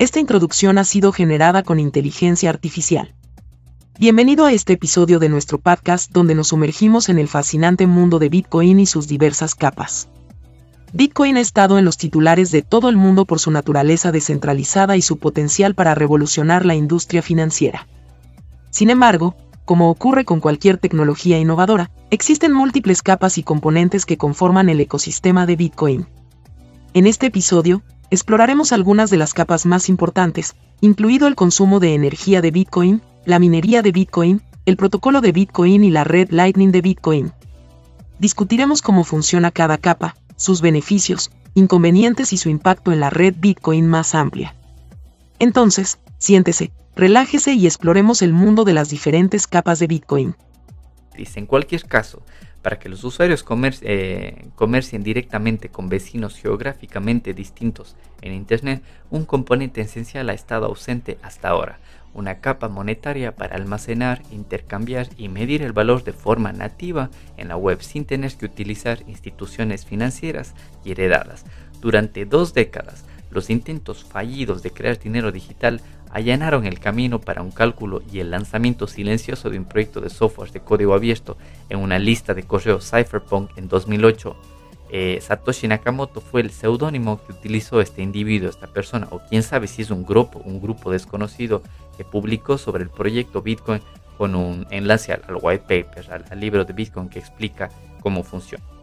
Esta introducción ha sido generada con inteligencia artificial. Bienvenido a este episodio de nuestro podcast donde nos sumergimos en el fascinante mundo de Bitcoin y sus diversas capas. Bitcoin ha estado en los titulares de todo el mundo por su naturaleza descentralizada y su potencial para revolucionar la industria financiera. Sin embargo, como ocurre con cualquier tecnología innovadora, existen múltiples capas y componentes que conforman el ecosistema de Bitcoin. En este episodio, exploraremos algunas de las capas más importantes, incluido el consumo de energía de Bitcoin, la minería de Bitcoin, el protocolo de Bitcoin y la red Lightning de Bitcoin. Discutiremos cómo funciona cada capa, sus beneficios, inconvenientes y su impacto en la red Bitcoin más amplia. Entonces, siéntese, relájese y exploremos el mundo de las diferentes capas de Bitcoin. En cualquier caso, para que los usuarios eh, comercien directamente con vecinos geográficamente distintos en Internet, un componente esencial ha estado ausente hasta ahora, una capa monetaria para almacenar, intercambiar y medir el valor de forma nativa en la web sin tener que utilizar instituciones financieras y heredadas. Durante dos décadas, los intentos fallidos de crear dinero digital allanaron el camino para un cálculo y el lanzamiento silencioso de un proyecto de software de código abierto en una lista de correo Cypherpunk en 2008. Eh, Satoshi Nakamoto fue el seudónimo que utilizó este individuo, esta persona, o quién sabe si es un grupo, un grupo desconocido que publicó sobre el proyecto Bitcoin con un enlace al, white paper, al libro de Bitcoin que explica cómo funciona.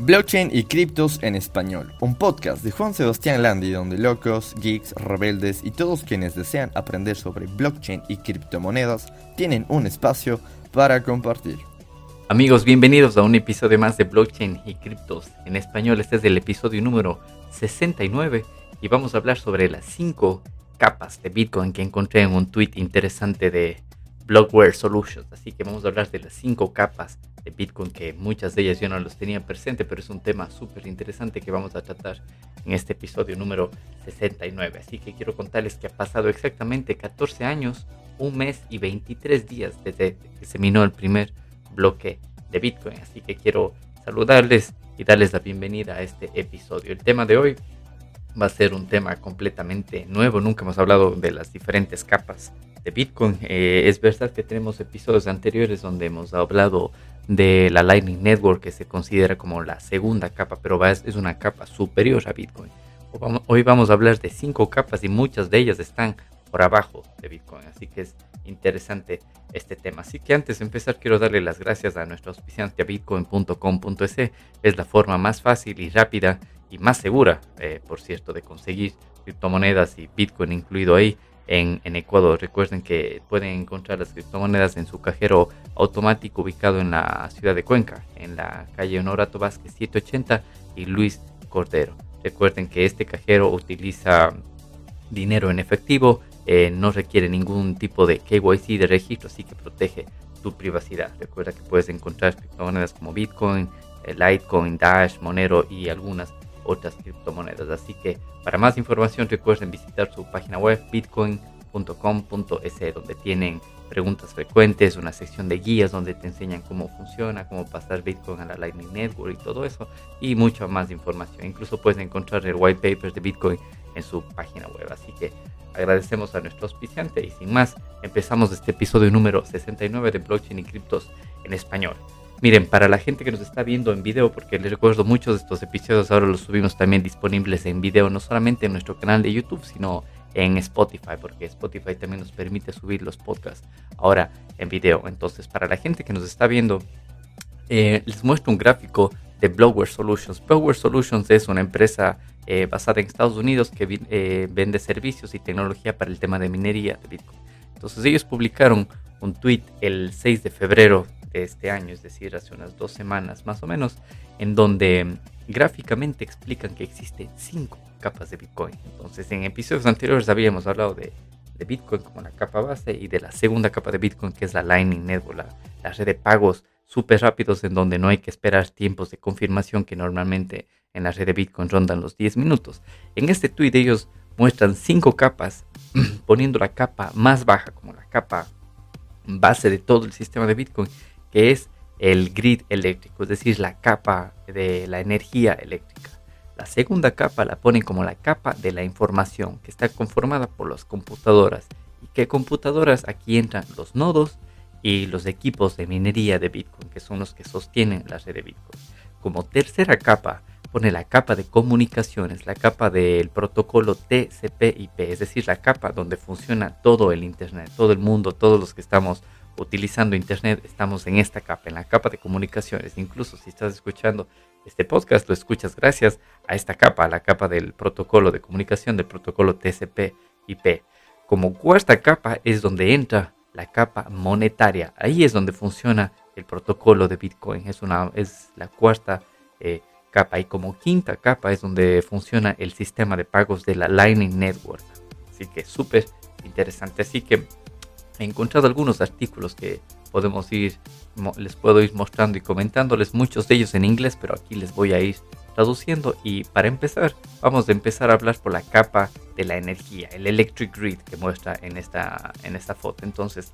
Blockchain y criptos en español, un podcast de Juan Sebastián Landi donde locos, geeks, rebeldes y todos quienes desean aprender sobre blockchain y criptomonedas tienen un espacio para compartir. Amigos, bienvenidos a un episodio más de Blockchain y criptos en español. Este es el episodio número 69 y vamos a hablar sobre las 5 capas de Bitcoin que encontré en un tweet interesante de Blockware Solutions. Así que vamos a hablar de las 5 capas Bitcoin, que muchas de ellas yo no los tenía presente, pero es un tema súper interesante que vamos a tratar en este episodio número 69. Así que quiero contarles que ha pasado exactamente 14 años, un mes y 23 días desde que se minó el primer bloque de Bitcoin. Así que quiero saludarles y darles la bienvenida a este episodio. El tema de hoy va a ser un tema completamente nuevo. Nunca hemos hablado de las diferentes capas de Bitcoin. Eh, es verdad que tenemos episodios anteriores donde hemos hablado de la Lightning Network que se considera como la segunda capa, pero es, es una capa superior a Bitcoin. Hoy vamos a hablar de cinco capas y muchas de ellas están por abajo de Bitcoin, así que es interesante este tema. Así que antes de empezar quiero darle las gracias a nuestro auspiciante a bitcoin.com.es. Es la forma más fácil y rápida y más segura, eh, por cierto, de conseguir criptomonedas y Bitcoin incluido ahí en, Ecuador. Recuerden que pueden encontrar las criptomonedas en su cajero automático ubicado en la ciudad de Cuenca, en la calle Honorato Vázquez 780 y Luis Cordero. Recuerden que este cajero utiliza dinero en efectivo, eh, no requiere ningún tipo de KYC de registro, así que protege tu privacidad. Recuerda que puedes encontrar criptomonedas como Bitcoin, eh, Litecoin, Dash, Monero y algunas otras criptomonedas. Así que para más información recuerden visitar su página web bitcoin.com.es donde tienen preguntas frecuentes, una sección de guías donde te enseñan cómo funciona, cómo pasar Bitcoin a la Lightning Network y todo eso y mucha más información. Incluso puedes encontrar el white paper de Bitcoin en su página web. Así que agradecemos a nuestro auspiciante y sin más empezamos este episodio número 69 de Blockchain y Criptos en español. Miren, para la gente que nos está viendo en video, porque les recuerdo muchos de estos episodios ahora los subimos también disponibles en video, no solamente en nuestro canal de YouTube, sino en Spotify, porque Spotify también nos permite subir los podcasts ahora en video. Entonces, para la gente que nos está viendo, eh, les muestro un gráfico de Blowware Solutions. Blowware Solutions es una empresa eh, basada en Estados Unidos que eh, vende servicios y tecnología para el tema de minería de Bitcoin. Entonces, ellos publicaron un tweet el 6 de febrero de este año, es decir, hace unas dos semanas más o menos, en donde gráficamente explican que existen cinco capas de Bitcoin. Entonces, en episodios anteriores habíamos hablado de, Bitcoin como la capa base y de la segunda capa de Bitcoin que es la Lightning Network, la, red de pagos súper rápidos en donde no hay que esperar tiempos de confirmación que normalmente en la red de Bitcoin rondan los 10 minutos. En este tweet ellos muestran cinco capas, poniendo la capa más baja como la capa base de todo el sistema de Bitcoin que es el grid eléctrico, es decir, la capa de la energía eléctrica. La segunda capa la ponen como la capa de la información, que está conformada por las computadoras. ¿Y qué computadoras? Aquí entran los nodos y los equipos de minería de Bitcoin, que son los que sostienen la red de Bitcoin. Como tercera capa pone la capa de comunicaciones, la capa del protocolo TCP/IP, es decir, la capa donde funciona todo el Internet, todo el mundo, todos los que estamos utilizando Internet, estamos en esta capa, en la capa de comunicaciones. Incluso si estás escuchando este podcast, lo escuchas gracias a esta capa, a la capa del protocolo de comunicación, del protocolo TCP/IP. Como cuarta capa es donde entra la capa monetaria. Ahí es donde funciona el protocolo de Bitcoin. Es, una, es la cuarta eh, capa. Y como quinta capa es donde funciona el sistema de pagos de la Lightning Network. Así que súper interesante. Así que he encontrado algunos artículos que podemos ir, les puedo ir mostrando y comentándoles, muchos de ellos en inglés, pero aquí les voy a ir traduciendo. Y para empezar, vamos a empezar a hablar por la capa de la energía, el electric grid que muestra en esta, en esta foto. Entonces,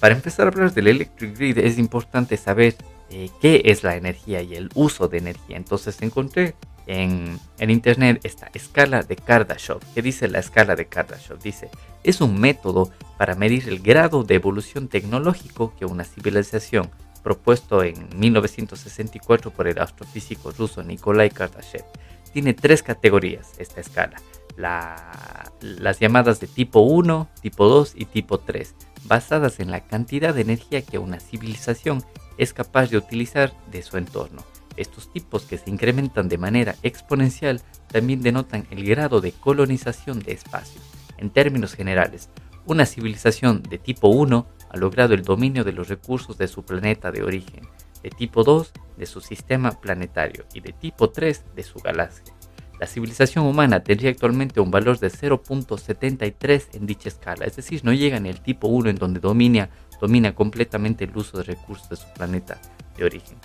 para empezar a hablar del electric grid es importante saber eh, qué es la energía y el uso de energía. Entonces encontré en, en, internet esta escala de Kardashev. ¿Qué dice la escala de Kardashev? Dice, es un método para medir el grado de evolución tecnológico que una civilización, propuesto en 1964 por el astrofísico ruso Nikolai Kardashev, tiene tres categorías esta escala. las llamadas de tipo 1, tipo 2 y tipo 3, basadas en la cantidad de energía que una civilización es capaz de utilizar de su entorno. Estos tipos que se incrementan de manera exponencial también denotan el grado de colonización de espacio. En términos generales, una civilización de tipo 1 ha logrado el dominio de los recursos de su planeta de origen, de tipo 2 de su sistema planetario y de tipo 3 de su galaxia. La civilización humana tendría actualmente un valor de 0.73 en dicha escala, es decir, no llega ni el tipo 1 en donde domina, domina completamente el uso de recursos de su planeta de origen.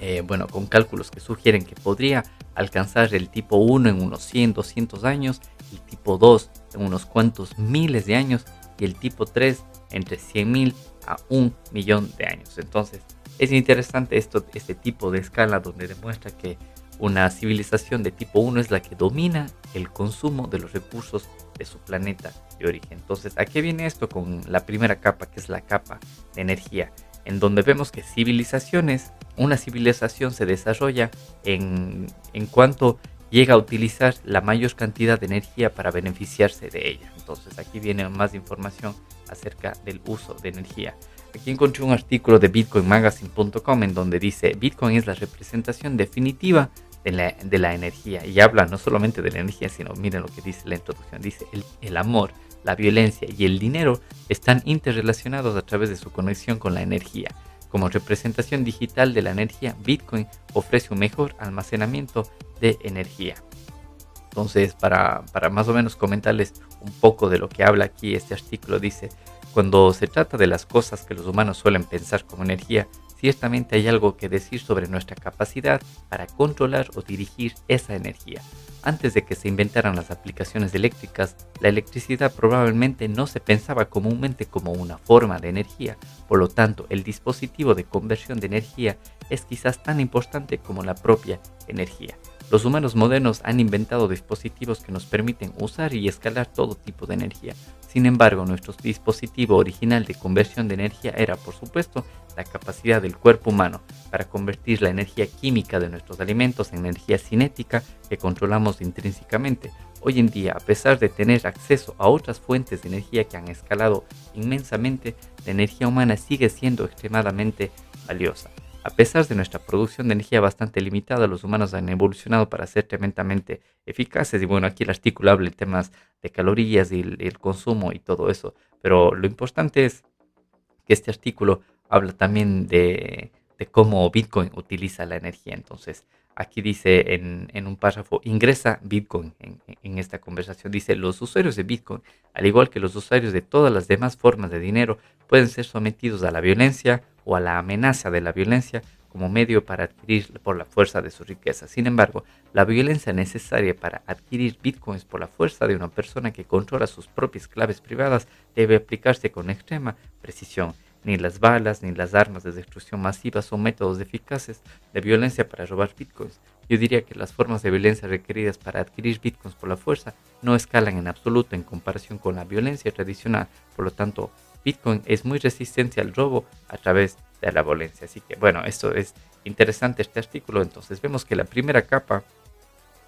Eh, bueno, con cálculos que sugieren que podría alcanzar el tipo 1 en unos 100, 200 años, el tipo 2 en unos cuantos miles de años y el tipo 3 entre 100.000 a un millón de años. Entonces, es interesante este tipo de escala donde demuestra que una civilización de tipo 1 es la que domina el consumo de los recursos de su planeta de origen. Entonces, ¿a qué viene esto con la primera capa, que es la capa de energía? En donde vemos que civilizaciones, una civilización se desarrolla en, en cuanto llega a utilizar la mayor cantidad de energía para beneficiarse de ella. Entonces, aquí viene más información acerca del uso de energía. Aquí encontré un artículo de bitcoinmagazine.com en donde dice Bitcoin es la representación definitiva de la, energía y habla no solamente de la energía, sino miren lo que dice la introducción, dice el, el amor, la violencia y el dinero están interrelacionados a través de su conexión con la energía. Como representación digital de la energía, Bitcoin ofrece un mejor almacenamiento de energía. Entonces, para, para, más o menos comentarles un poco de lo que habla aquí este artículo, dice, cuando se trata de las cosas que los humanos suelen pensar como energía, ciertamente hay algo que decir sobre nuestra capacidad para controlar o dirigir esa energía. Antes de que se inventaran las aplicaciones eléctricas, la electricidad probablemente no se pensaba comúnmente como una forma de energía, por lo tanto el dispositivo de conversión de energía es quizás tan importante como la propia energía. Los humanos modernos han inventado dispositivos que nos permiten usar y escalar todo tipo de energía. Sin embargo, nuestro dispositivo original de conversión de energía era, por supuesto, la capacidad del cuerpo humano para convertir la energía química de nuestros alimentos en energía cinética que controlamos intrínsecamente. Hoy en día, a pesar de tener acceso a otras fuentes de energía que han escalado inmensamente, la energía humana sigue siendo extremadamente valiosa. A pesar de nuestra producción de energía bastante limitada, los humanos han evolucionado para ser tremendamente eficaces. Y bueno, aquí el artículo habla de temas de calorías y el, consumo y todo eso. Pero lo importante es que este artículo habla también de, cómo Bitcoin utiliza la energía. Entonces, aquí dice en, un párrafo, ingresa Bitcoin en, en, esta conversación. Dice, los usuarios de Bitcoin, al igual que los usuarios de todas las demás formas de dinero, pueden ser sometidos a la violencia o a la amenaza de la violencia como medio para adquirir por la fuerza de su riqueza. Sin embargo, la violencia necesaria para adquirir bitcoins por la fuerza de una persona que controla sus propias claves privadas debe aplicarse con extrema precisión. Ni las balas ni las armas de destrucción masiva son métodos eficaces de violencia para robar bitcoins. yo diría que las formas de violencia requeridas para adquirir bitcoins por la fuerza no escalan en absoluto en comparación con la violencia tradicional. Por lo tanto, Bitcoin es muy resistente al robo a través de la violencia. Así que bueno, esto es interesante este artículo. Entonces vemos que la primera capa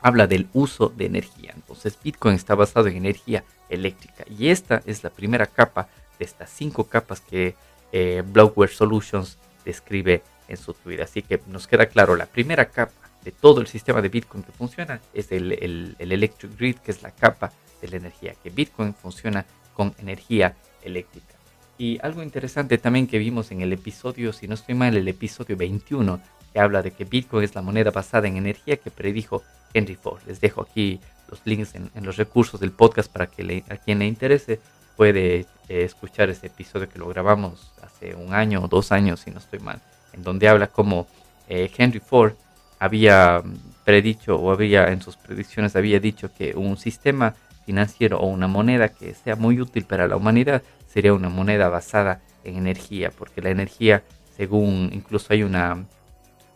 habla del uso de energía. Entonces Bitcoin está basado en energía eléctrica y esta es la primera capa de estas cinco capas que eh, Blockware Solutions describe en su Twitter. Así que nos queda claro, la primera capa de todo el sistema de Bitcoin que funciona es el, el, el Electric Grid, que es la capa de la energía, que Bitcoin funciona con energía eléctrica. Y algo interesante también que vimos en el episodio, si no estoy mal, el episodio 21, que habla de que Bitcoin es la moneda basada en energía que predijo Henry Ford. Les dejo aquí los links en, los recursos del podcast para que a quien le interese puede eh, escuchar ese episodio que lo grabamos hace un año o dos años, si no estoy mal, en donde habla como eh, Henry Ford había predicho o había en sus predicciones había dicho que un sistema financiero o una moneda que sea muy útil para la humanidad sería una moneda basada en energía, porque la energía, según incluso hay una,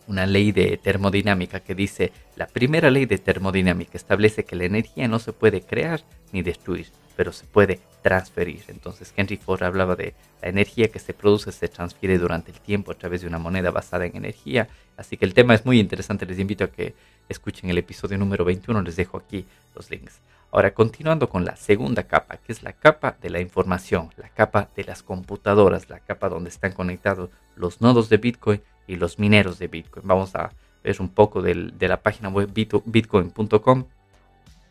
una ley de termodinámica que dice, la primera ley de termodinámica establece que la energía no se puede crear ni destruir, pero se puede transferir. Entonces Henry Ford hablaba de la energía que se produce se transfiere durante el tiempo a través de una moneda basada en energía. Así que el tema es muy interesante, les invito a que escuchen el episodio número 21, les dejo aquí los links. Ahora, continuando con la segunda capa, que es la capa de la información, la capa de las computadoras, la capa donde están conectados los nodos de Bitcoin y los mineros de Bitcoin. Vamos a ver un poco de la página web bitcoin.com,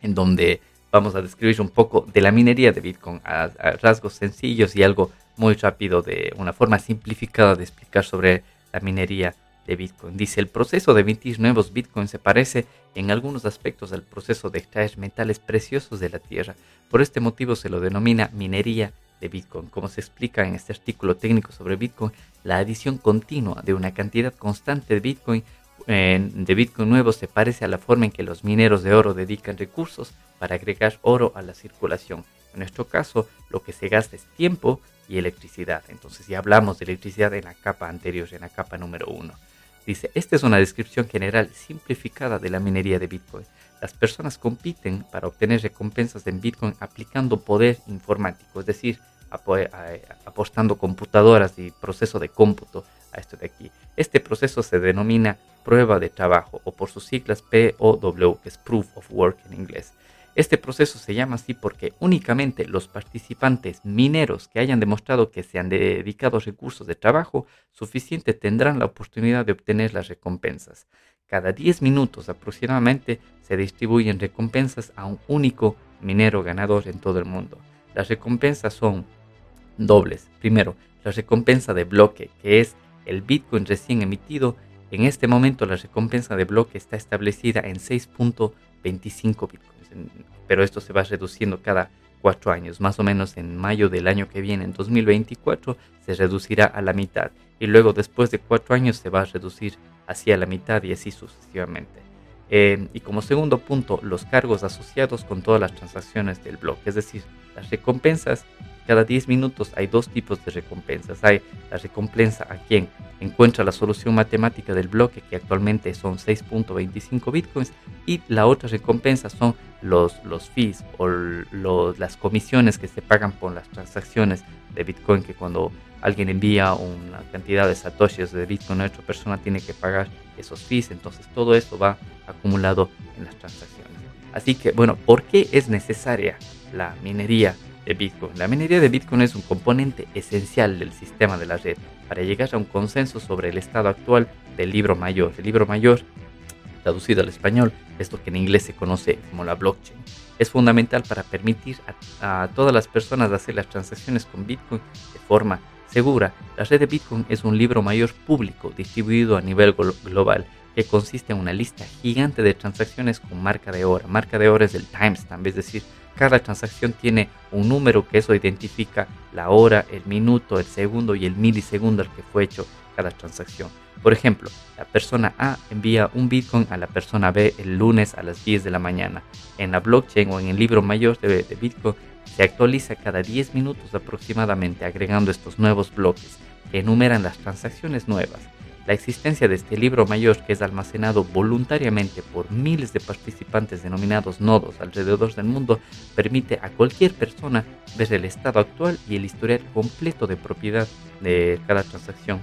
en donde vamos a describir un poco de la minería de Bitcoin a, rasgos sencillos y algo muy rápido, de una forma simplificada de explicar sobre la minería Bitcoin. Dice, el proceso de emitir nuevos Bitcoin se parece en algunos aspectos al proceso de extraer metales preciosos de la Tierra. Por este motivo se lo denomina minería de Bitcoin. Como se explica en este artículo técnico sobre Bitcoin, la adición continua de una cantidad constante de Bitcoin de Bitcoin nuevos se parece a la forma en que los mineros de oro dedican recursos para agregar oro a la circulación. En nuestro caso, lo que se gasta es tiempo y electricidad. Entonces ya hablamos de electricidad en la capa anterior, en la capa número uno. Dice, esta es una descripción general simplificada de la minería de Bitcoin. Las personas compiten para obtener recompensas en Bitcoin aplicando poder informático, es decir, apostando computadoras y proceso de cómputo a esto de aquí. Este proceso se denomina prueba de trabajo o por sus siglas POW, que es Proof of Work en inglés. Este proceso se llama así porque únicamente los participantes mineros que hayan demostrado que se han dedicado recursos de trabajo suficiente tendrán la oportunidad de obtener las recompensas. Cada 10 minutos aproximadamente se distribuyen recompensas a un único minero ganador en todo el mundo. Las recompensas son dobles. Primero, la recompensa de bloque, que es el Bitcoin recién emitido. En este momento la recompensa de bloque está establecida en 6.25 Bitcoins pero esto se va reduciendo cada cuatro años. Más o menos en mayo del año que viene, en 2024, se reducirá a la mitad. Y luego después de cuatro años se va a reducir hacia la mitad y así sucesivamente. Eh, y como segundo punto, los cargos asociados con todas las transacciones del bloque, es decir, las recompensas cada 10 minutos hay dos tipos de recompensas. Hay la recompensa a quien encuentra la solución matemática del bloque, que actualmente son 6.25 bitcoins, y la otra recompensa son los, los fees o las comisiones que se pagan por las transacciones de bitcoin, que cuando alguien envía una cantidad de satoshis de bitcoin a otra persona tiene que pagar esos fees. Entonces todo esto va acumulado en las transacciones. Así que, bueno, ¿por qué es necesaria la minería de Bitcoin. La minería de Bitcoin es un componente esencial del sistema de la red para llegar a un consenso sobre el estado actual del libro mayor. El libro mayor, traducido al español, es lo que en inglés se conoce como la blockchain. Es fundamental para permitir a, todas las personas hacer las transacciones con Bitcoin de forma segura. La red de Bitcoin es un libro mayor público distribuido a nivel global que consiste en una lista gigante de transacciones con marca de hora. Marca de hora es el timestamp, es decir, cada transacción tiene un número que eso identifica la hora, el minuto, el segundo y el milisegundo al que fue hecho cada transacción. Por ejemplo, la persona A envía un Bitcoin a la persona B el lunes a las 10 de la mañana. En la blockchain o en el libro mayor de, Bitcoin se actualiza cada 10 minutos aproximadamente agregando estos nuevos bloques que enumeran las transacciones nuevas. La existencia de este libro mayor que es almacenado voluntariamente por miles de participantes denominados nodos alrededor del mundo permite a cualquier persona ver el estado actual y el historial completo de propiedad de cada transacción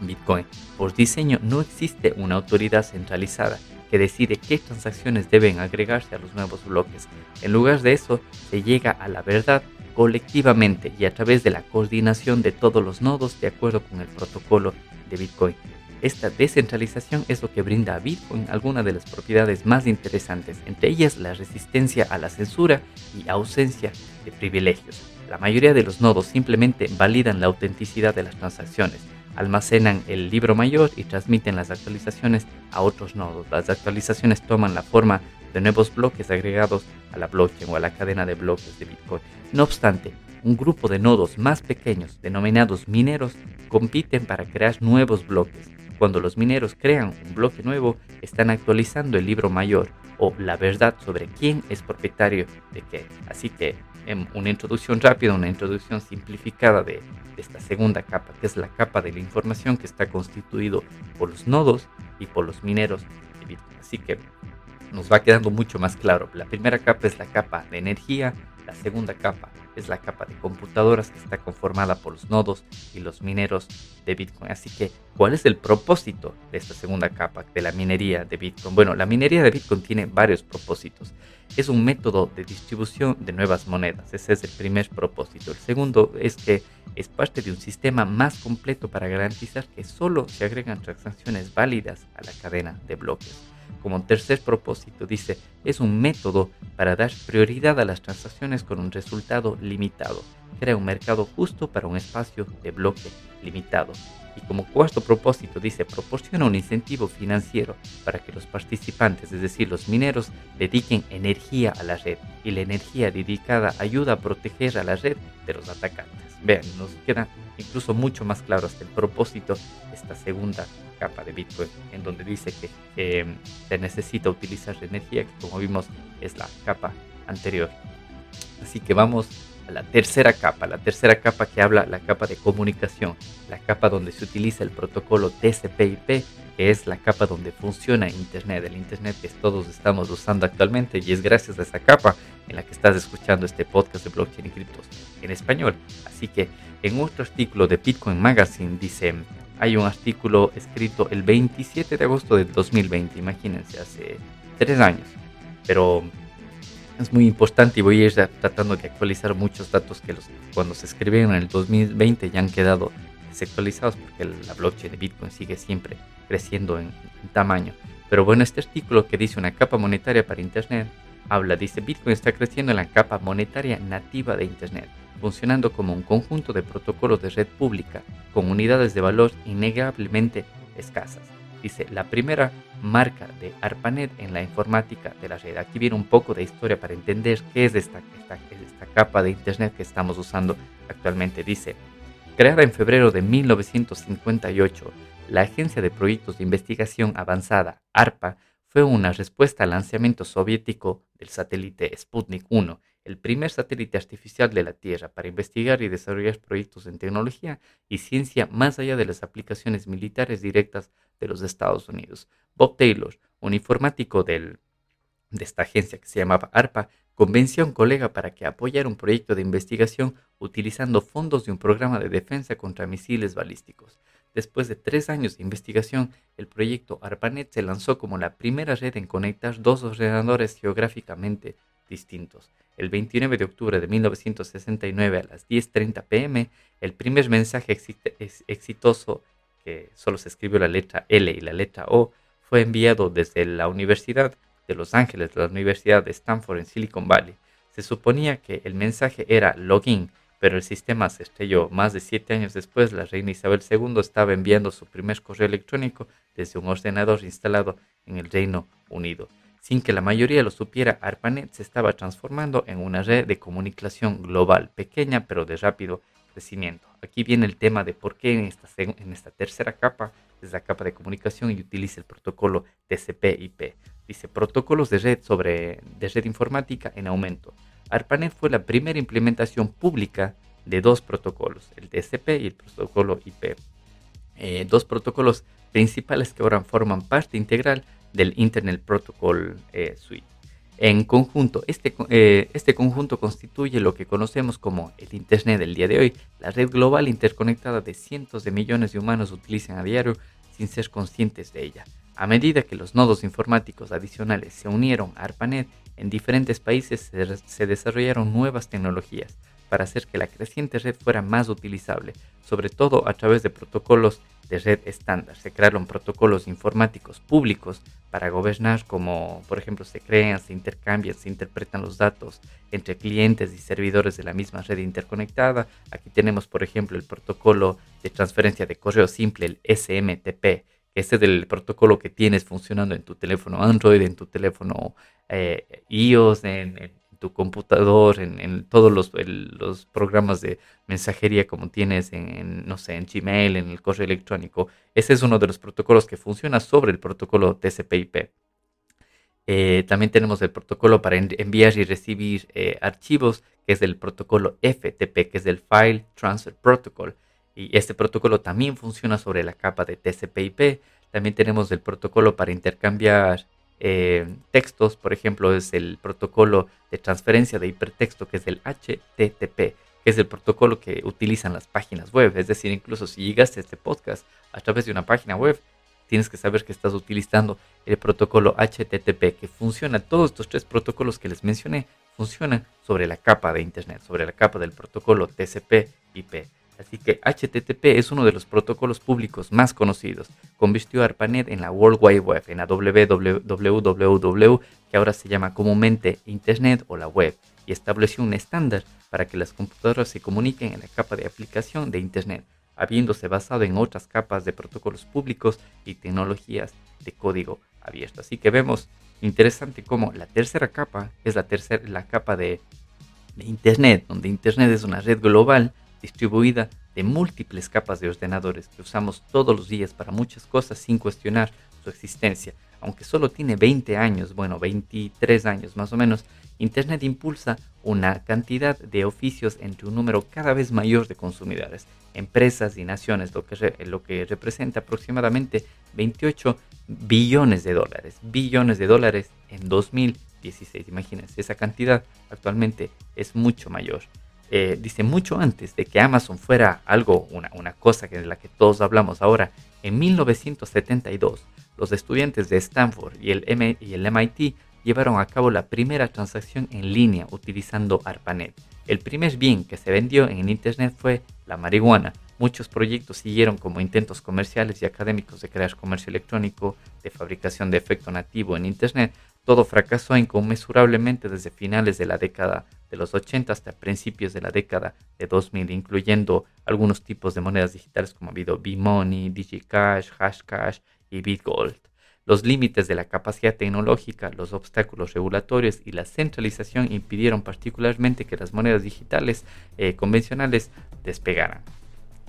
Bitcoin. Por diseño no existe una autoridad centralizada que decide qué transacciones deben agregarse a los nuevos bloques. En lugar de eso, se llega a la verdad colectivamente y a través de la coordinación de todos los nodos de acuerdo con el protocolo Bitcoin. Esta descentralización es lo que brinda a Bitcoin algunas de las propiedades más interesantes, entre ellas la resistencia a la censura y ausencia de privilegios. La mayoría de los nodos simplemente validan la autenticidad de las transacciones, almacenan el libro mayor y transmiten las actualizaciones a otros nodos. Las actualizaciones toman la forma de nuevos bloques agregados a la blockchain o a la cadena de bloques de Bitcoin. No obstante, un grupo de nodos más pequeños, denominados mineros, compiten para crear nuevos bloques. Cuando los mineros crean un bloque nuevo, están actualizando el libro mayor o la verdad sobre quién es propietario de qué. Así que, en una introducción rápida, una introducción simplificada de, esta segunda capa, que es la capa de la información que está constituido por los nodos y por los mineros. Así que nos va quedando mucho más claro. La primera capa es la capa de energía, la segunda capa es la capa de computadoras que está conformada por los nodos y los mineros de Bitcoin. Así que, ¿cuál es el propósito de esta segunda capa de la minería de Bitcoin? Bueno, la minería de Bitcoin tiene varios propósitos. Es un método de distribución de nuevas monedas. Ese es el primer propósito. El segundo es que es parte de un sistema más completo para garantizar que solo se agregan transacciones válidas a la cadena de bloques. Como tercer propósito, dice, es un método para dar prioridad a las transacciones con un resultado limitado. Crea un mercado justo para un espacio de bloque limitado. Y como cuarto propósito, dice, proporciona un incentivo financiero para que los participantes, es decir, los mineros, dediquen energía a la red. Y la energía dedicada ayuda a proteger a la red de los atacantes. Vean, nos queda incluso mucho más claro hasta el propósito esta segunda capa de Bitcoin, en donde dice que se necesita utilizar energía, que como vimos es la capa anterior. Así que vamos a la tercera capa, la tercera capa que habla la capa de comunicación, la capa donde se utiliza el protocolo TCP/IP, es la capa donde funciona Internet, el Internet que todos estamos usando actualmente y es gracias a esa capa en la que estás escuchando este podcast de blockchain y criptos en español. Así que en otro artículo de Bitcoin Magazine dice, hay un artículo escrito el 27 de agosto del 2020, imagínense, hace tres años. Pero es muy importante y voy a ir tratando de actualizar muchos datos que los, cuando se escribieron en el 2020 ya han quedado desactualizados porque la blockchain de Bitcoin sigue siempre creciendo en, en tamaño. Pero bueno, este artículo que dice una capa monetaria para Internet habla, dice Bitcoin está creciendo en la capa monetaria nativa de Internet funcionando como un conjunto de protocolos de red pública con unidades de valor innegablemente escasas. Dice, la primera marca de ARPANET en la informática de la red. Aquí viene un poco de historia para entender qué es esta, esta, esta capa de Internet que estamos usando actualmente. Dice, creada en febrero de 1958, la Agencia de Proyectos de Investigación Avanzada, ARPA, fue una respuesta al lanzamiento soviético del satélite Sputnik 1 el primer satélite artificial de la Tierra para investigar y desarrollar proyectos en tecnología y ciencia más allá de las aplicaciones militares directas de los Estados Unidos. Bob Taylor, un informático de esta agencia que se llamaba ARPA, convenció a un colega para que apoyara un proyecto de investigación utilizando fondos de un programa de defensa contra misiles balísticos. Después de tres años de investigación, el proyecto ARPANET se lanzó como la primera red en conectar dos ordenadores geográficamente distintos. El 29 de octubre de 1969 a las 10.30 pm, el primer mensaje exitoso, que solo se escribió la letra L y la letra O, fue enviado desde la Universidad de Los Ángeles, la Universidad de Stanford en Silicon Valley. Se suponía que el mensaje era login, pero el sistema se estrelló. Más de siete años después, la reina Isabel II estaba enviando su primer correo electrónico desde un ordenador instalado en el Reino Unido. Sin que la mayoría lo supiera, ARPANET se estaba transformando en una red de comunicación global, pequeña pero de rápido crecimiento. Aquí viene el tema de por qué en esta, en esta tercera capa es la capa de comunicación y utiliza el protocolo TCP/IP. Dice protocolos de red sobre de red informática en aumento. ARPANET fue la primera implementación pública de dos protocolos, el TCP y el protocolo IP. Eh, dos protocolos principales que ahora forman parte integral del Internet Protocol eh, Suite. En conjunto, este, eh, este conjunto constituye lo que conocemos como el Internet del día de hoy, la red global interconectada de cientos de millones de humanos utilizan a diario sin ser conscientes de ella. A medida que los nodos informáticos adicionales se unieron a ARPANET, en diferentes países se desarrollaron nuevas tecnologías para hacer que la creciente red fuera más utilizable, sobre todo a través de protocolos de red estándar. Se crearon protocolos informáticos públicos para gobernar, como por ejemplo se crean, se intercambian, se interpretan los datos entre clientes y servidores de la misma red interconectada. Aquí tenemos por ejemplo el protocolo de transferencia de correo simple, el SMTP, este es el protocolo que tienes funcionando en tu teléfono Android, en tu teléfono eh, iOS, en tu computador, en, todos los, programas de mensajería como tienes en, no sé, en Gmail, en el correo electrónico. Ese es uno de los protocolos que funciona sobre el protocolo TCP/IP. Eh, también tenemos el protocolo para enviar y recibir eh, archivos, que es el protocolo FTP, que es el File Transfer Protocol. Y este protocolo también funciona sobre la capa de TCP/IP. También tenemos el protocolo para intercambiar eh, textos, por ejemplo, es el protocolo de transferencia de hipertexto que es el HTTP, que es el protocolo que utilizan las páginas web. Es decir, incluso si llegaste a este podcast a través de una página web, tienes que saber que estás utilizando el protocolo HTTP, que funciona, todos estos tres protocolos que les mencioné, funcionan sobre la capa de Internet, sobre la capa del protocolo TCP/IP. Así que HTTP es uno de los protocolos públicos más conocidos. Convirtió a ARPANET en la World Wide Web, en la www, que ahora se llama comúnmente Internet o la web, y estableció un estándar para que las computadoras se comuniquen en la capa de aplicación de Internet, habiéndose basado en otras capas de protocolos públicos y tecnologías de código abierto. Así que vemos interesante cómo la tercera capa es la, tercera, la capa de Internet, donde Internet es una red global distribuida de múltiples capas de ordenadores que usamos todos los días para muchas cosas sin cuestionar su existencia. Aunque solo tiene 20 años, bueno, 23 años más o menos, Internet impulsa una cantidad de oficios entre un número cada vez mayor de consumidores, empresas y naciones, lo que, lo que representa aproximadamente 28 billones de dólares. Billones de dólares en 2016. Imagínense, esa cantidad actualmente es mucho mayor. Eh, dice mucho antes de que Amazon fuera algo, una, una cosa de la que todos hablamos ahora, en 1972 los estudiantes de Stanford y el, y el MIT llevaron a cabo la primera transacción en línea utilizando ARPANET. El primer bien que se vendió en Internet fue la marihuana. Muchos proyectos siguieron como intentos comerciales y académicos de crear comercio electrónico, de fabricación de efecto nativo en Internet, todo fracasó inconmensurablemente desde finales de la década de los 80 hasta principios de la década de 2000, incluyendo algunos tipos de monedas digitales como ha habido B-Money, DigiCash, Hashcash y BitGold. Los límites de la capacidad tecnológica, los obstáculos regulatorios y la centralización impidieron particularmente que las monedas digitales eh, convencionales despegaran.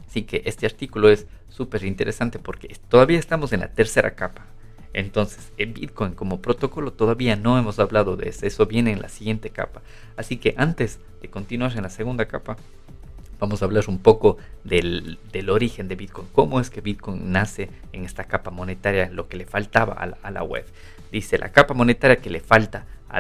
Así que este artículo es súper interesante porque todavía estamos en la tercera capa. Entonces, en Bitcoin como protocolo todavía no hemos hablado de eso, eso viene en la siguiente capa. Así que antes de continuar en la segunda capa, vamos a hablar un poco del, origen de Bitcoin, cómo es que Bitcoin nace en esta capa monetaria, lo que le faltaba a la, web. Dice, la capa monetaria que le falta a,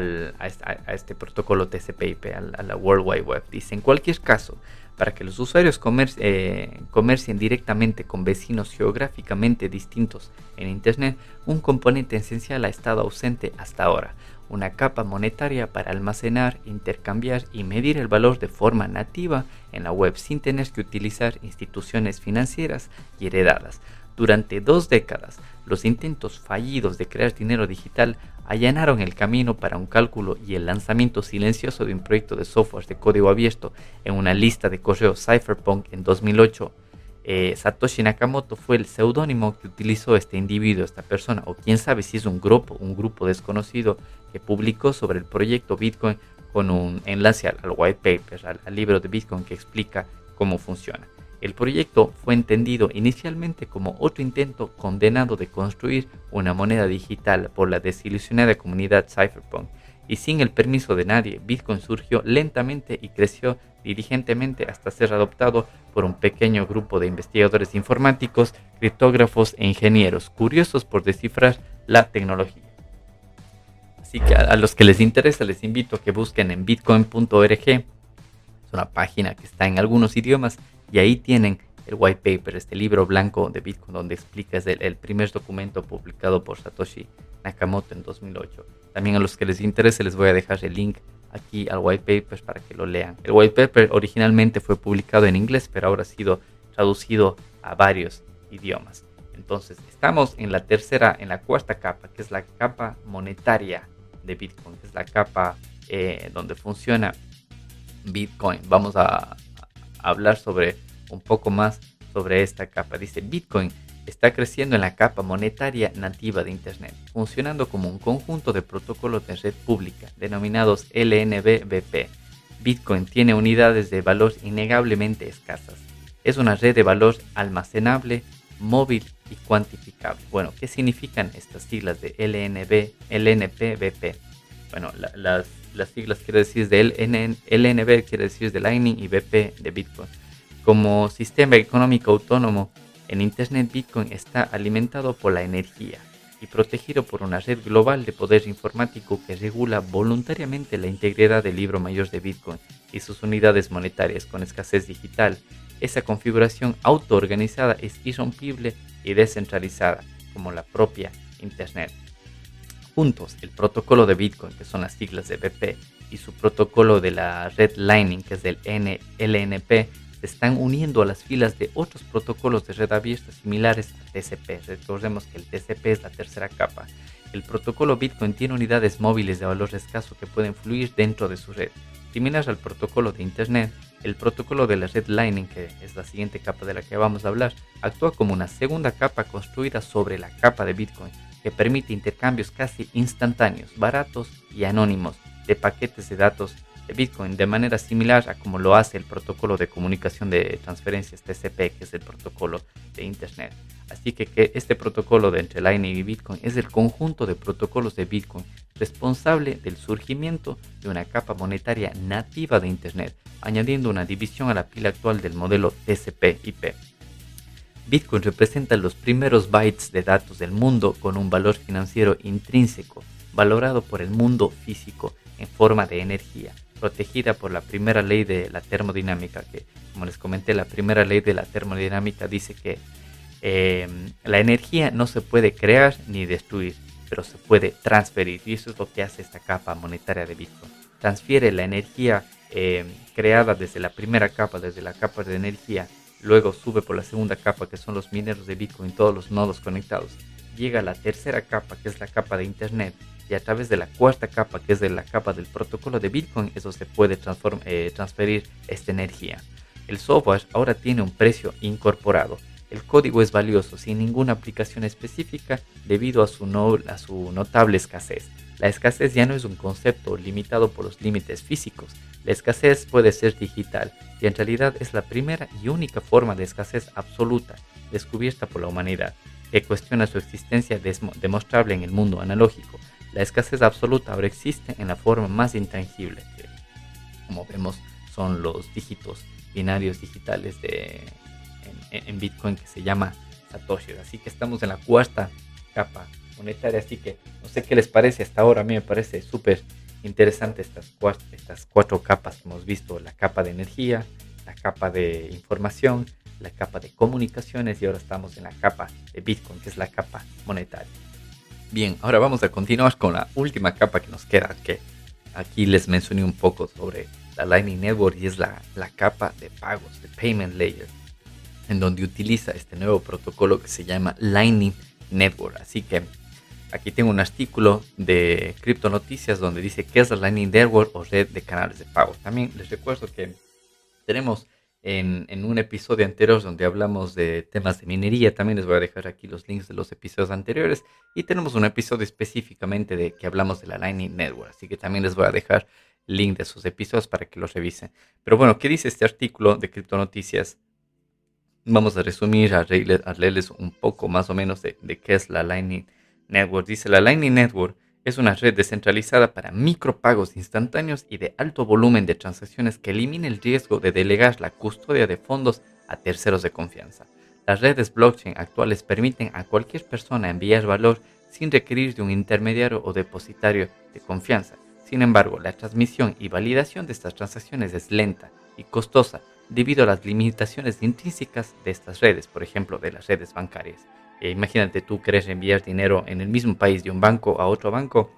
este, protocolo TCP/IP, a la World Wide Web. Dice, en cualquier caso, para que los usuarios eh, comercien directamente con vecinos geográficamente distintos en Internet, un componente esencial ha estado ausente hasta ahora, una capa monetaria para almacenar, intercambiar y medir el valor de forma nativa en la web sin tener que utilizar instituciones financieras y heredadas. Durante dos décadas, los intentos fallidos de crear dinero digital allanaron el camino para un cálculo y el lanzamiento silencioso de un proyecto de software de código abierto en una lista de correo Cypherpunk en 2008. Eh, Satoshi Nakamoto fue el seudónimo que utilizó este individuo, esta persona, o quién sabe si es un grupo, un grupo desconocido que publicó sobre el proyecto Bitcoin con un enlace al, white paper, al libro de Bitcoin que explica cómo funciona. El proyecto fue entendido inicialmente como otro intento condenado de construir una moneda digital por la desilusionada comunidad cypherpunk y sin el permiso de nadie, Bitcoin surgió lentamente y creció diligentemente hasta ser adoptado por un pequeño grupo de investigadores informáticos, criptógrafos e ingenieros curiosos por descifrar la tecnología. Así que a, los que les interesa les invito a que busquen en bitcoin.org. Es una página que está en algunos idiomas y ahí tienen el white paper, este libro blanco de Bitcoin donde explica es el, primer documento publicado por Satoshi Nakamoto en 2008. También a los que les interese les voy a dejar el link aquí al white paper para que lo lean. El white paper originalmente fue publicado en inglés, pero ahora ha sido traducido a varios idiomas. Entonces, estamos en la tercera, en la cuarta capa, que es la capa monetaria de Bitcoin, que es la capa eh, donde funciona Bitcoin. Vamos a, hablar sobre un poco más sobre esta capa. Dice Bitcoin está creciendo en la capa monetaria nativa de Internet, funcionando como un conjunto de protocolos de red pública denominados LNBBP. Bitcoin tiene unidades de valor innegablemente escasas. Es una red de valor almacenable, móvil y cuantificable. Bueno, ¿qué significan estas siglas de LNB, LNPBP? Bueno, las, siglas quiere decir de LNB quiere decir de Lightning y BP de Bitcoin. Como sistema económico autónomo, en Internet Bitcoin está alimentado por la energía y protegido por una red global de poder informático que regula voluntariamente la integridad del libro mayor de Bitcoin y sus unidades monetarias con escasez digital. Esa configuración autoorganizada es irrompible y descentralizada, como la propia Internet. Juntos, el protocolo de Bitcoin, que son las siglas de BP, y su protocolo de la red Lightning, que es del LNP, se están uniendo a las filas de otros protocolos de red abierta similares al TCP. Recordemos que el TCP es la tercera capa. El protocolo Bitcoin tiene unidades móviles de valor escaso que pueden fluir dentro de su red. Similar al protocolo de Internet, el protocolo de la red Lightning, que es la siguiente capa de la que vamos a hablar, actúa como una segunda capa construida sobre la capa de Bitcoin, que permite intercambios casi instantáneos, baratos y anónimos de paquetes de datos de Bitcoin, de manera similar a como lo hace el protocolo de comunicación de transferencias TCP, que es el protocolo de Internet. Así que, este protocolo de entre Lightning y Bitcoin es el conjunto de protocolos de Bitcoin responsable del surgimiento de una capa monetaria nativa de Internet, añadiendo una división a la pila actual del modelo TCP/IP. Bitcoin representa los primeros bytes de datos del mundo con un valor financiero intrínseco, valorado por el mundo físico en forma de energía, protegida por la primera ley de la termodinámica, que como les comenté, la primera ley de la termodinámica dice que eh, la energía no se puede crear ni destruir, pero se puede transferir. Y eso es lo que hace esta capa monetaria de Bitcoin. Transfiere la energía eh, creada desde la primera capa, desde la capa de energía, luego sube por la segunda capa, que son los mineros de Bitcoin, todos los nodos conectados. Llega a la tercera capa, que es la capa de Internet, y a través de la cuarta capa, que es de la capa del protocolo de Bitcoin, eso se puede eh, transferir esta energía. El software ahora tiene un precio incorporado el código es valioso sin ninguna aplicación específica debido a su, a su notable escasez. La escasez ya no es un concepto limitado por los límites físicos. La escasez puede ser digital y en realidad es la primera y única forma de escasez absoluta descubierta por la humanidad, que cuestiona su existencia demostrable en el mundo analógico. La escasez absoluta ahora existe en la forma más intangible, que como vemos son los dígitos binarios digitales de, en, Bitcoin que se llama Satoshi. Así que estamos en la cuarta capa monetaria. Así que no sé qué les parece hasta ahora. A mí me parece súper interesante estas cuatro, estas cuatro capas que hemos visto. La capa de energía, la capa de información, la capa de comunicaciones y ahora estamos en la capa de Bitcoin, que es la capa monetaria. Bien, ahora vamos a continuar con la última capa que nos queda, que aquí les mencioné un poco sobre la Lightning Network y es la, la capa de pagos, de Payment Layer en donde utiliza este nuevo protocolo que se llama Lightning Network. Así que aquí tengo un artículo de Crypto Noticias donde dice qué es la Lightning Network o red de canales de pago. También les recuerdo que tenemos en, un episodio anterior donde hablamos de temas de minería. También les voy a dejar aquí los links de los episodios anteriores. Y tenemos un episodio específicamente de que hablamos de la Lightning Network. Así que también les voy a dejar link de esos episodios para que los revisen. Pero bueno, ¿qué dice este artículo de Crypto Noticias? Vamos a resumir, a, leerles un poco más o menos de, qué es la Lightning Network. Dice, la Lightning Network Es una red descentralizada para micropagos instantáneos y de alto volumen de transacciones que elimina el riesgo de delegar la custodia de fondos a terceros de confianza. Las redes blockchain actuales permiten a cualquier persona enviar valor sin requerir de un intermediario o depositario de confianza. Sin embargo, la transmisión y validación de estas transacciones es lenta y costosa debido a las limitaciones intrínsecas de estas redes, por ejemplo, de las redes bancarias. Eh, imagínate tú quieres enviar dinero en el mismo país de un banco a otro banco,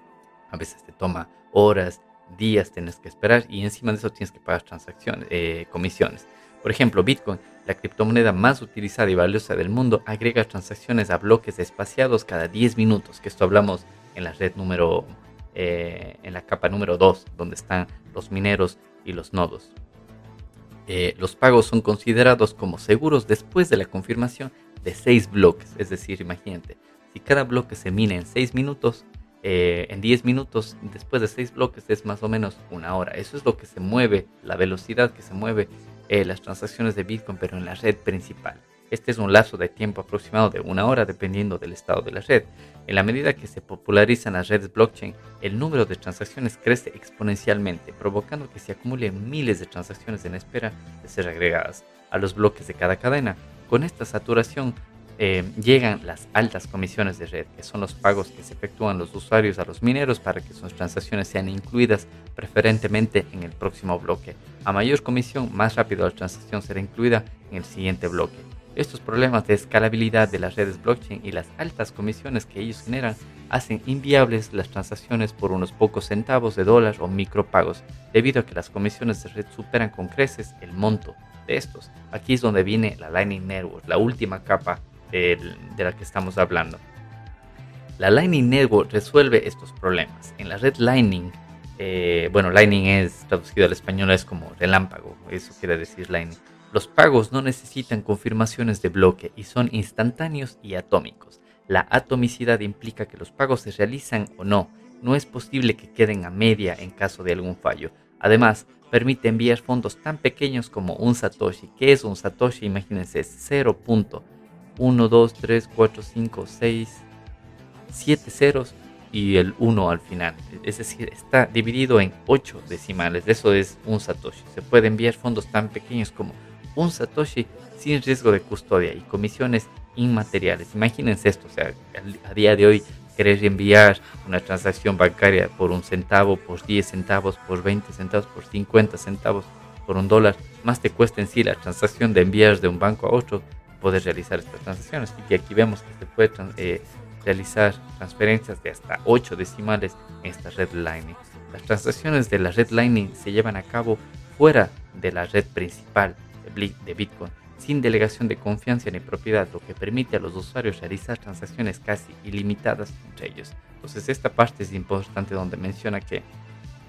a veces te toma horas, días, tienes que esperar y encima de eso tienes que pagar transacciones, eh, comisiones. Por ejemplo, Bitcoin, la criptomoneda más utilizada y valiosa del mundo, agrega transacciones a bloques espaciados cada 10 minutos, que esto hablamos en la red número, eh, en la capa número 2, donde están los mineros y los nodos. los pagos son considerados como seguros después de la confirmación de 6 bloques. Es decir, imagínate, si cada bloque se mina en 6 minutos, eh, en 10 minutos, después de 6 bloques es más o menos una hora. Eso es lo que se mueve, la velocidad que se mueve eh, las transacciones de Bitcoin, pero en la red principal. Este es un lazo de tiempo aproximado de una hora dependiendo del estado de la red. En la medida que se popularizan las redes blockchain, el número de transacciones crece exponencialmente, provocando que se acumulen miles de transacciones en espera de ser agregadas a los bloques de cada cadena. Con esta saturación eh, llegan las altas comisiones de red, que son los pagos que se efectúan los usuarios a los mineros para que sus transacciones sean incluidas preferentemente en el próximo bloque. A mayor comisión, más rápido la transacción será incluida en el siguiente bloque. Estos problemas de escalabilidad de las redes blockchain y las altas comisiones que ellos generan hacen inviables las transacciones por unos pocos centavos de dólar o micropagos, debido a que las comisiones de red superan con creces el monto de estos. Aquí es donde viene la Lightning Network, la última capa de, la que estamos hablando. La Lightning Network resuelve estos problemas. En la red Lightning, eh, bueno, Lightning es traducido al español es como relámpago, eso quiere decir Lightning. Los pagos no necesitan confirmaciones de bloque y son instantáneos y atómicos. La atomicidad implica que los pagos se realizan o no. No es posible que queden a media en caso de algún fallo. Además, permite enviar fondos tan pequeños como un Satoshi. ¿Qué es un Satoshi? Imagínense, es 0.1, 2, 3, 4, 5, 6, 7 ceros y el 1 al final. Es decir, está dividido en 8 decimales. Eso es un Satoshi. Se puede enviar fondos tan pequeños como un Satoshi sin riesgo de custodia y comisiones inmateriales. Imagínense esto, o sea, a día de hoy querer enviar una transacción bancaria por un centavo, por 10 centavos, por 20 centavos, por 50 centavos, por un dólar, más te cuesta en sí la transacción de enviar de un banco a otro, poder realizar estas transacciones. Y aquí vemos que se puede eh, realizar transferencias de hasta 8 decimales en esta red Lightning. Las transacciones de la red Lightning se llevan a cabo fuera de la red principal de Bitcoin sin delegación de confianza ni propiedad, lo que permite a los usuarios realizar transacciones casi ilimitadas entre ellos. Entonces esta parte es importante donde menciona que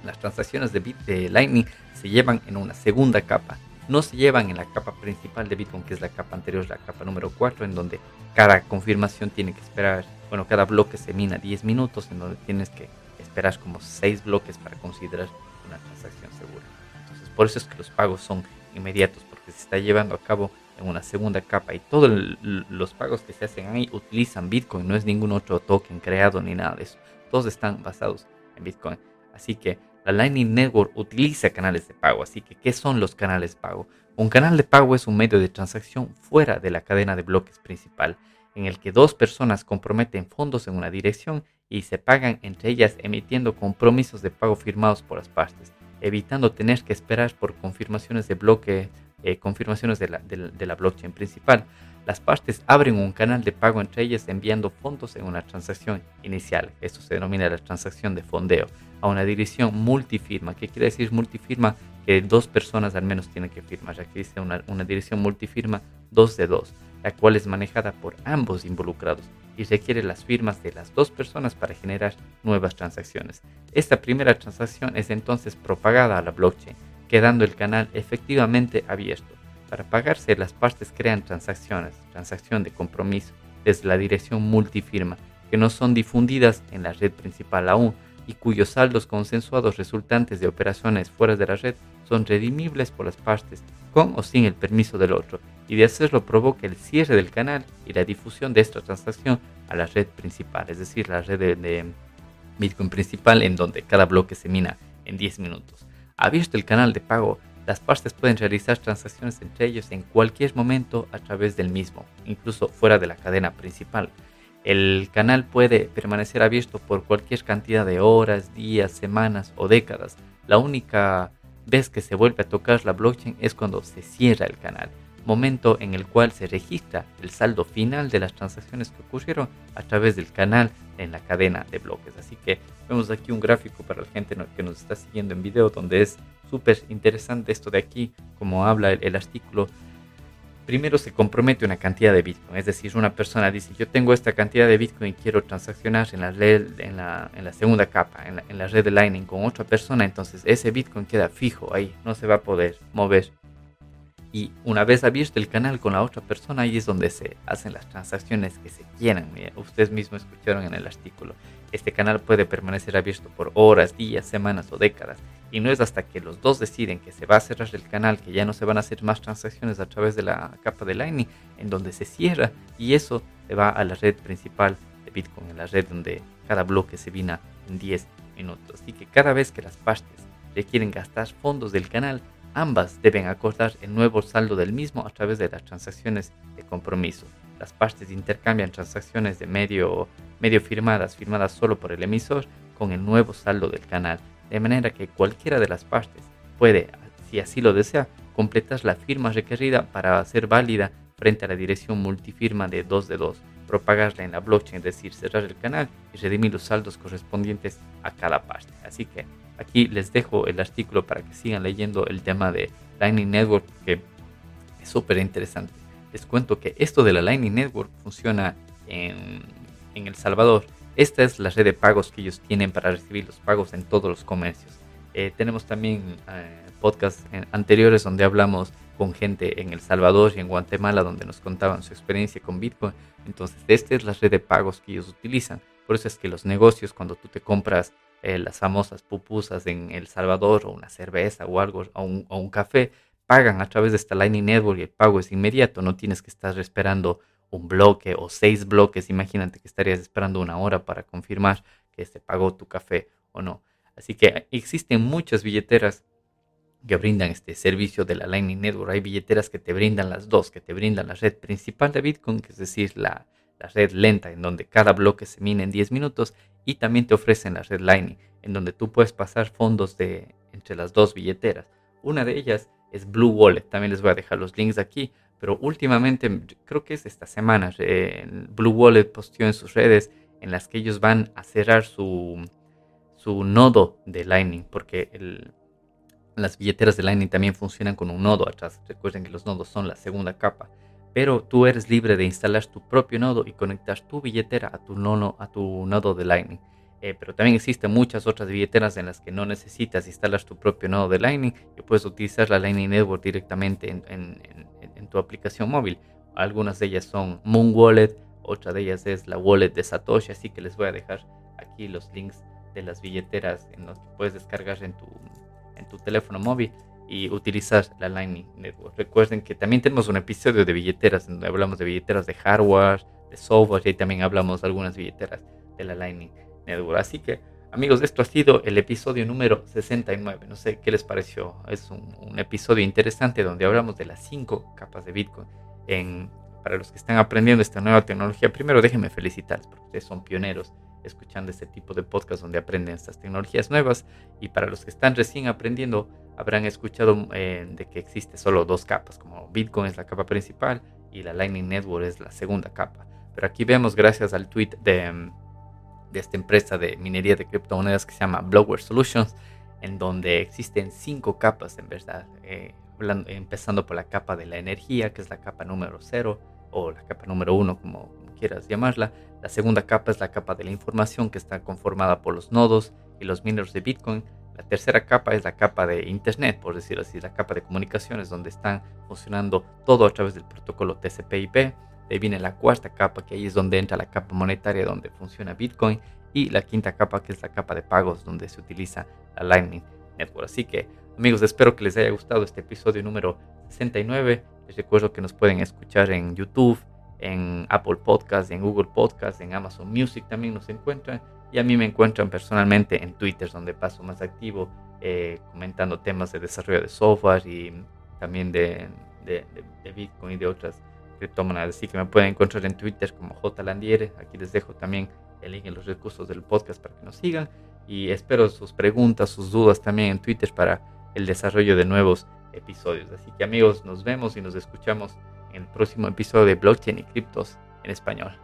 las transacciones de, Bit, Lightning se llevan en una segunda capa, no se llevan en la capa principal de Bitcoin, que es la capa anterior, la capa número 4, en donde cada confirmación tiene que esperar, bueno, cada bloque se mina 10 minutos, en donde tienes que esperar como 6 bloques para considerar una transacción segura. Entonces, por eso es que los pagos son inmediatos, porque se está llevando a cabo en una segunda capa y todos los pagos que se hacen ahí utilizan Bitcoin, no es ningún otro token creado ni nada de eso. Todos están basados en Bitcoin. Así que la Lightning Network utiliza canales de pago. Así que, ¿qué son los canales de pago? Un canal de pago es un medio de transacción fuera de la cadena de bloques principal, en el que dos personas comprometen fondos en una dirección y se pagan entre ellas emitiendo compromisos de pago firmados por las partes, evitando tener que esperar por confirmaciones de bloque eh, confirmaciones de la, de, la, blockchain principal. Las partes abren un canal de pago entre ellas enviando fondos en una transacción inicial. Esto se denomina la transacción de fondeo a una dirección multifirma. ¿Qué quiere decir multifirma? Que dos personas al menos tienen que firmar. Aquí dice una, una dirección multifirma 2 de 2, la cual es manejada por ambos involucrados y requiere las firmas de las dos personas para generar nuevas transacciones. Esta primera transacción es entonces propagada a la blockchain quedando el canal efectivamente abierto. Para pagarse, las partes crean transacciones, transacción de compromiso, desde la dirección multifirma, que no son difundidas en la red principal aún y cuyos saldos consensuados resultantes de operaciones fuera de la red son redimibles por las partes, con o sin el permiso del otro, y de hacerlo provoca el cierre del canal y la difusión de esta transacción a la red principal, es decir, la red de, Bitcoin principal en donde cada bloque se mina en 10 minutos. Abierto el canal de pago, las partes pueden realizar transacciones entre ellos en cualquier momento a través del mismo, incluso fuera de la cadena principal. El canal puede permanecer abierto por cualquier cantidad de horas, días, semanas o décadas. La única vez que se vuelve a tocar la blockchain es cuando se cierra el canal momento en el cual se registra el saldo final de las transacciones que ocurrieron a través del canal en la cadena de bloques. Así que vemos aquí un gráfico para la gente que nos está siguiendo en video donde es súper interesante esto de aquí, como habla el, artículo. Primero se compromete una cantidad de Bitcoin, es decir, una persona dice yo tengo esta cantidad de Bitcoin y quiero transaccionar en la, red, en la, en la segunda capa, en la, en la red de Lightning con otra persona, entonces ese Bitcoin queda fijo ahí, no se va a poder mover y una vez abierto el canal con la otra persona, ahí es donde se hacen las transacciones que se quieran. Ustedes mismos escucharon en el artículo. Este canal puede permanecer abierto por horas, días, semanas o décadas. Y no es hasta que los dos deciden que se va a cerrar el canal, que ya no se van a hacer más transacciones a través de la capa de Lightning, en donde se cierra y eso se va a la red principal de Bitcoin, en la red donde cada bloque se vina en 10 minutos. Así que cada vez que las partes quieren gastar fondos del canal, Ambas deben acordar el nuevo saldo del mismo a través de las transacciones de compromiso. Las partes intercambian transacciones de medio, medio firmadas, firmadas solo por el emisor, con el nuevo saldo del canal, de manera que cualquiera de las partes puede, si así lo desea, completar la firma requerida para hacer válida frente a la dirección multifirma de 2 de 2, propagarla en la blockchain, es decir, cerrar el canal y redimir los saldos correspondientes a cada parte. Así que Aquí les dejo el artículo para que sigan leyendo el tema de Lightning Network, que es súper interesante. Les cuento que esto de la Lightning Network funciona en, El Salvador. Esta es la red de pagos que ellos tienen para recibir los pagos en todos los comercios. Eh, tenemos también eh, podcasts anteriores donde hablamos con gente en El Salvador y en Guatemala donde nos contaban su experiencia con Bitcoin. Entonces, esta es la red de pagos que ellos utilizan. Por eso es que los negocios, cuando tú te compras eh, las famosas pupusas en El Salvador o una cerveza o algo o un, café, pagan a través de esta Lightning Network y el pago es inmediato, no tienes que estar esperando un bloque o seis bloques, imagínate que estarías esperando una hora para confirmar que se pagó tu café o no. Así que existen muchas billeteras que brindan este servicio de la Lightning Network. Hay billeteras que te brindan las dos, que te brindan la red principal de Bitcoin, que es decir, la, la red lenta en donde cada bloque se mina en 10 minutos y también te ofrecen la red Lightning en donde tú puedes pasar fondos de entre las dos billeteras. Una de ellas es Blue Wallet, también les voy a dejar los links aquí, pero últimamente creo que es esta semana Blue Wallet posteó en sus redes en las que ellos van a cerrar su, su nodo de Lightning porque las billeteras de Lightning también funcionan con un nodo atrás. Recuerden que los nodos son la segunda capa pero tú eres libre de instalar tu propio nodo y conectar tu billetera a tu nodo, a tu nodo de Lightning. Eh, pero también existen muchas otras billeteras en las que no necesitas instalar tu propio nodo de Lightning y puedes utilizar la Lightning Network directamente en, tu aplicación móvil. Algunas de ellas son Moon Wallet, otra de ellas es la wallet de Satoshi, así que les voy a dejar aquí los links de las billeteras en las que puedes descargar en tu teléfono móvil y utilizar la Lightning Network. Recuerden que también tenemos un episodio de billeteras donde hablamos de billeteras de hardware, de software y ahí también hablamos de algunas billeteras de la Lightning Network. Así que amigos, esto ha sido el episodio número 69. No sé qué les pareció. Es un, episodio interesante donde hablamos de las cinco capas de Bitcoin. En, para los que están aprendiendo esta nueva tecnología, primero déjenme felicitarles porque ustedes son pioneros escuchando este tipo de podcast donde aprenden estas tecnologías nuevas. Y para los que están recién aprendiendo, habrán escuchado eh, de que existe solo dos capas, como Bitcoin es la capa principal y la Lightning Network es la segunda capa. Pero aquí vemos, gracias al tweet de, mm, de esta empresa de minería de criptomonedas que se llama Blower Solutions, en donde existen cinco capas en verdad, eh, empezando por la capa de la energía, que es la capa número cero, o la capa número uno, como quieras llamarla. La segunda capa es la capa de la información, que está conformada por los nodos y los mineros de Bitcoin. La tercera capa es la capa de Internet, por decirlo así, la capa de comunicaciones, donde están funcionando todo a través del protocolo TCP/IP. De ahí viene la cuarta capa, que ahí es donde entra la capa monetaria, donde funciona Bitcoin. Y la quinta capa, que es la capa de pagos, donde se utiliza la Lightning Network. Así que, amigos, espero que les haya gustado este episodio número 69. Les recuerdo que nos pueden escuchar en YouTube, en Apple Podcast, en Google Podcast, en Amazon Music también nos encuentran Y a mí me encuentran personalmente en Twitter, donde paso más activo, eh, comentando temas de desarrollo de software y también de, de, Bitcoin y de otras criptomonedas. Así que me pueden encontrar en Twitter como JLandiere. Aquí les dejo también el link en los recursos del podcast para que nos sigan. Y espero sus preguntas, sus dudas también en Twitter para el desarrollo de nuevos episodios. Así que amigos, nos vemos y nos escuchamos en el próximo episodio de Blockchain y Criptos en español.